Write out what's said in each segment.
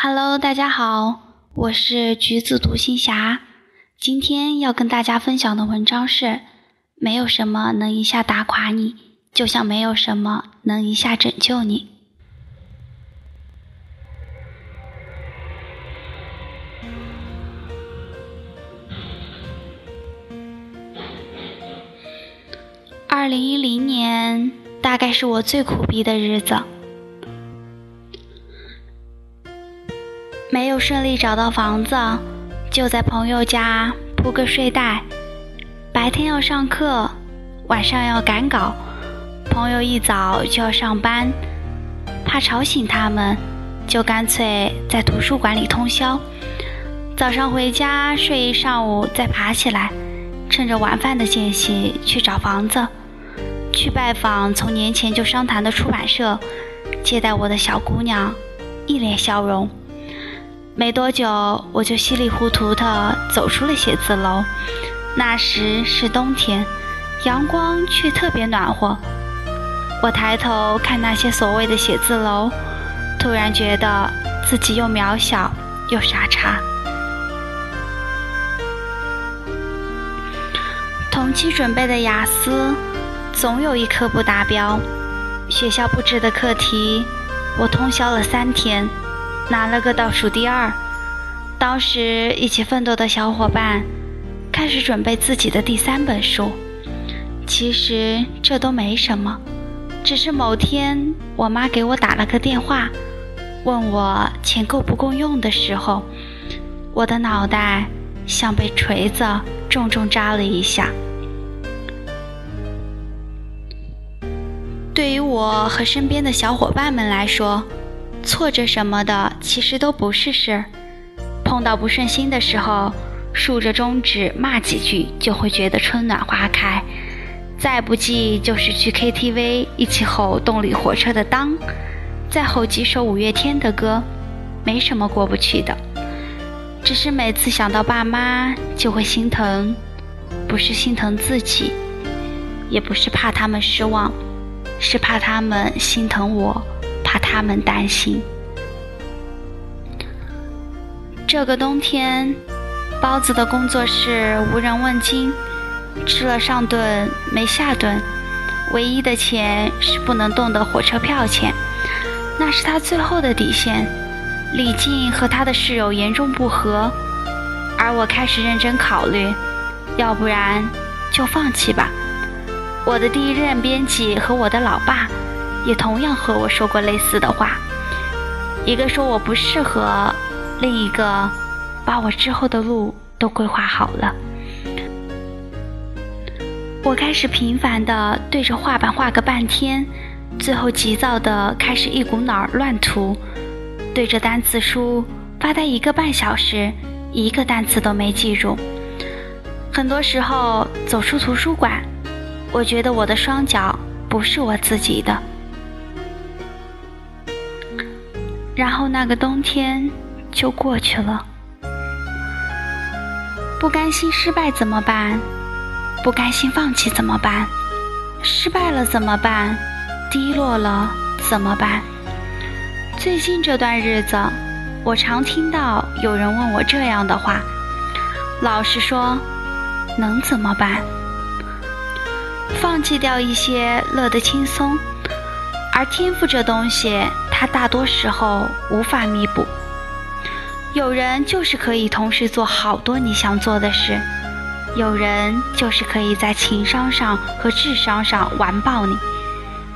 Hello，大家好，我是橘子独行侠。今天要跟大家分享的文章是：没有什么能一下打垮你，就像没有什么能一下拯救你。二零一零年，大概是我最苦逼的日子。没有顺利找到房子，就在朋友家铺个睡袋。白天要上课，晚上要赶稿。朋友一早就要上班，怕吵醒他们，就干脆在图书馆里通宵。早上回家睡一上午，再爬起来，趁着晚饭的间隙去找房子，去拜访从年前就商谈的出版社。接待我的小姑娘，一脸笑容。没多久，我就稀里糊涂地走出了写字楼。那时是冬天，阳光却特别暖和。我抬头看那些所谓的写字楼，突然觉得自己又渺小又傻叉。同期准备的雅思，总有一科不达标。学校布置的课题，我通宵了三天。拿了个倒数第二，当时一起奋斗的小伙伴开始准备自己的第三本书。其实这都没什么，只是某天我妈给我打了个电话，问我钱够不够用的时候，我的脑袋像被锤子重重扎了一下。对于我和身边的小伙伴们来说，挫折什么的，其实都不是事儿。碰到不顺心的时候，竖着中指骂几句，就会觉得春暖花开。再不济就是去 KTV 一起吼动力火车的《当》，再吼几首五月天的歌，没什么过不去的。只是每次想到爸妈，就会心疼，不是心疼自己，也不是怕他们失望，是怕他们心疼我。怕他们担心。这个冬天，包子的工作室无人问津，吃了上顿没下顿，唯一的钱是不能动的火车票钱，那是他最后的底线。李静和他的室友严重不和，而我开始认真考虑，要不然就放弃吧。我的第一任编辑和我的老爸。也同样和我说过类似的话，一个说我不适合，另一个把我之后的路都规划好了。我开始频繁的对着画板画个半天，最后急躁的开始一股脑乱涂，对着单词书发呆一个半小时，一个单词都没记住。很多时候走出图书馆，我觉得我的双脚不是我自己的。然后那个冬天就过去了。不甘心失败怎么办？不甘心放弃怎么办？失败了怎么办？低落了怎么办？最近这段日子，我常听到有人问我这样的话：老实说，能怎么办？放弃掉一些，乐得轻松。而天赋这东西。他大多时候无法弥补。有人就是可以同时做好多你想做的事，有人就是可以在情商上和智商上完爆你。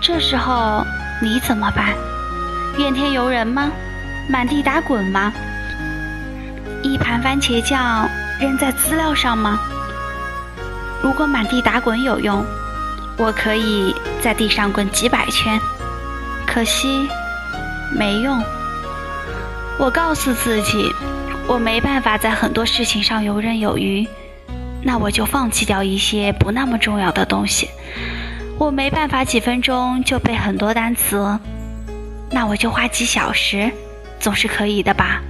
这时候你怎么办？怨天尤人吗？满地打滚吗？一盘番茄酱扔在资料上吗？如果满地打滚有用，我可以在地上滚几百圈。可惜。没用。我告诉自己，我没办法在很多事情上游刃有余，那我就放弃掉一些不那么重要的东西。我没办法几分钟就背很多单词，那我就花几小时，总是可以的吧。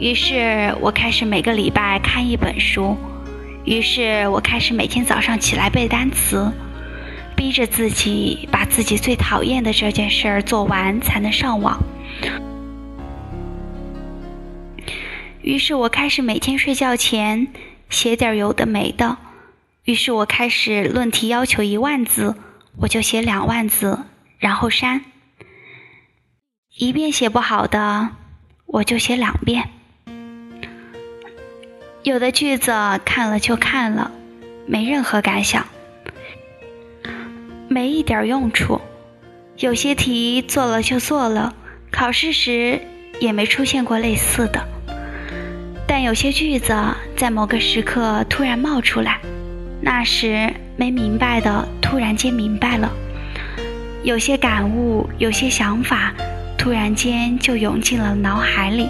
于是我开始每个礼拜看一本书，于是我开始每天早上起来背单词。逼着自己把自己最讨厌的这件事儿做完才能上网。于是我开始每天睡觉前写点有的没的。于是我开始论题要求一万字，我就写两万字，然后删。一遍写不好的，我就写两遍。有的句子看了就看了，没任何感想，没一点用处。有些题做了就做了，考试时也没出现过类似的。但有些句子在某个时刻突然冒出来，那时没明白的突然间明白了，有些感悟，有些想法。突然间就涌进了脑海里，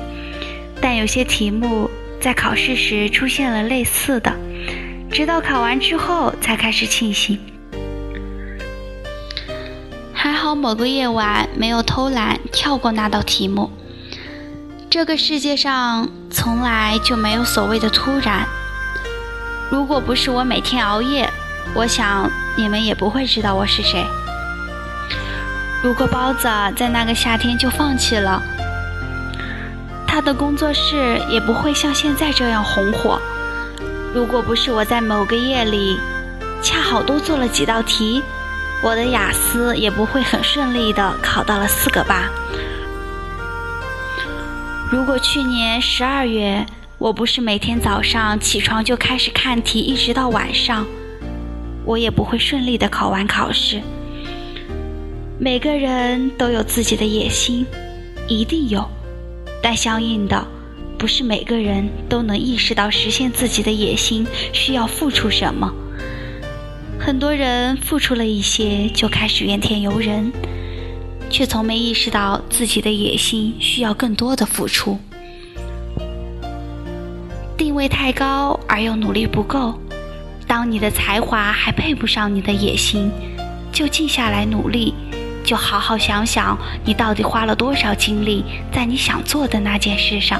但有些题目在考试时出现了类似的，直到考完之后才开始庆幸。某个夜晚没有偷懒跳过那道题目。这个世界上从来就没有所谓的突然。如果不是我每天熬夜，我想你们也不会知道我是谁。如果包子在那个夏天就放弃了，他的工作室也不会像现在这样红火。如果不是我在某个夜里恰好多做了几道题，我的雅思也不会很顺利的考到了四个八。如果去年十二月我不是每天早上起床就开始看题，一直到晚上，我也不会顺利的考完考试。每个人都有自己的野心，一定有，但相应的，不是每个人都能意识到实现自己的野心需要付出什么。很多人付出了一些就开始怨天尤人，却从没意识到自己的野心需要更多的付出。定位太高而又努力不够，当你的才华还配不上你的野心，就静下来努力。就好好想想，你到底花了多少精力在你想做的那件事上。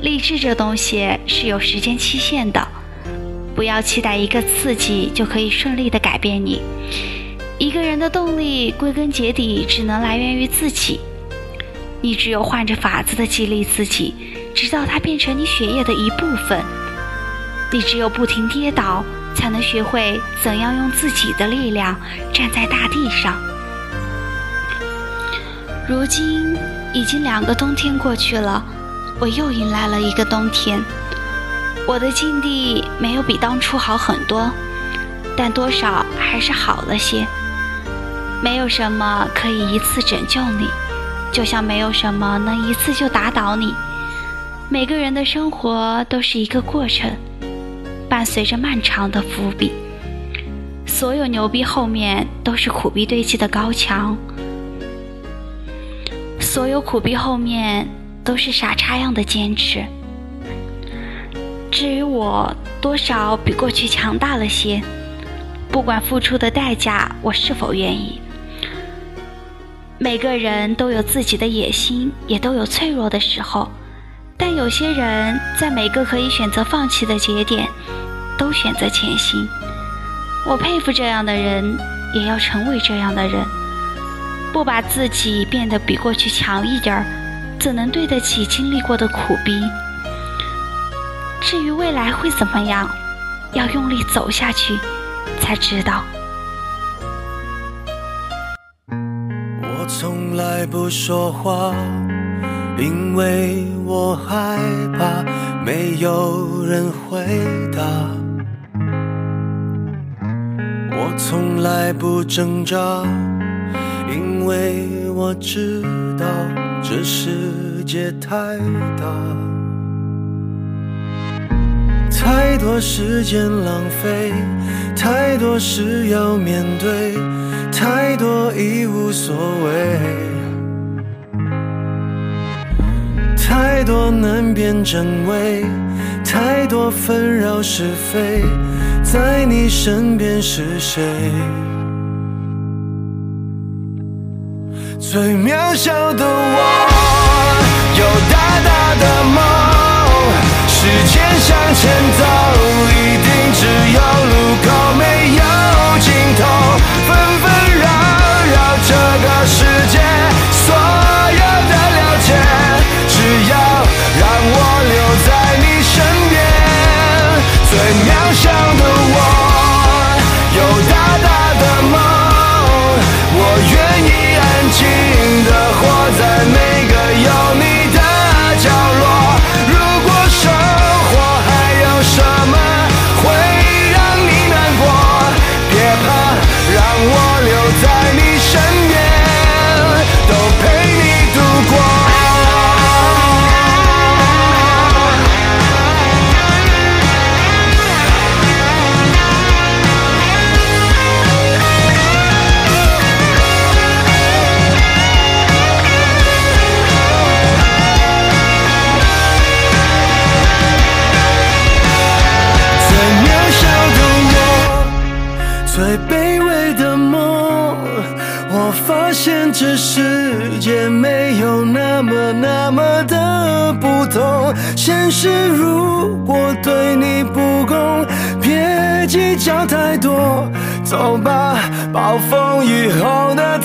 励志这东西是有时间期限的，不要期待一个刺激就可以顺利的改变你。一个人的动力归根结底只能来源于自己，你只有换着法子的激励自己，直到它变成你血液的一部分。你只有不停跌倒，才能学会怎样用自己的力量站在大地上。如今已经两个冬天过去了，我又迎来了一个冬天。我的境地没有比当初好很多，但多少还是好了些。没有什么可以一次拯救你，就像没有什么能一次就打倒你。每个人的生活都是一个过程，伴随着漫长的伏笔。所有牛逼后面都是苦逼堆积的高墙。所有苦逼后面都是傻叉样的坚持。至于我，多少比过去强大了些，不管付出的代价，我是否愿意。每个人都有自己的野心，也都有脆弱的时候，但有些人在每个可以选择放弃的节点，都选择前行。我佩服这样的人，也要成为这样的人。不把自己变得比过去强一点儿，怎能对得起经历过的苦逼？至于未来会怎么样，要用力走下去，才知道。我从来不说话，因为我害怕没有人回答。我从来不挣扎。因为我知道这世界太大，多时间浪费，太多事要面对，太多已无所谓，太多难辨真伪，太多纷扰是非，在你身边是谁？最渺小的我，有大大的梦。时间向前走，一定只有路口，这世界没有那么那么的不同现实如果对你不公别计较太多走吧暴风雨后的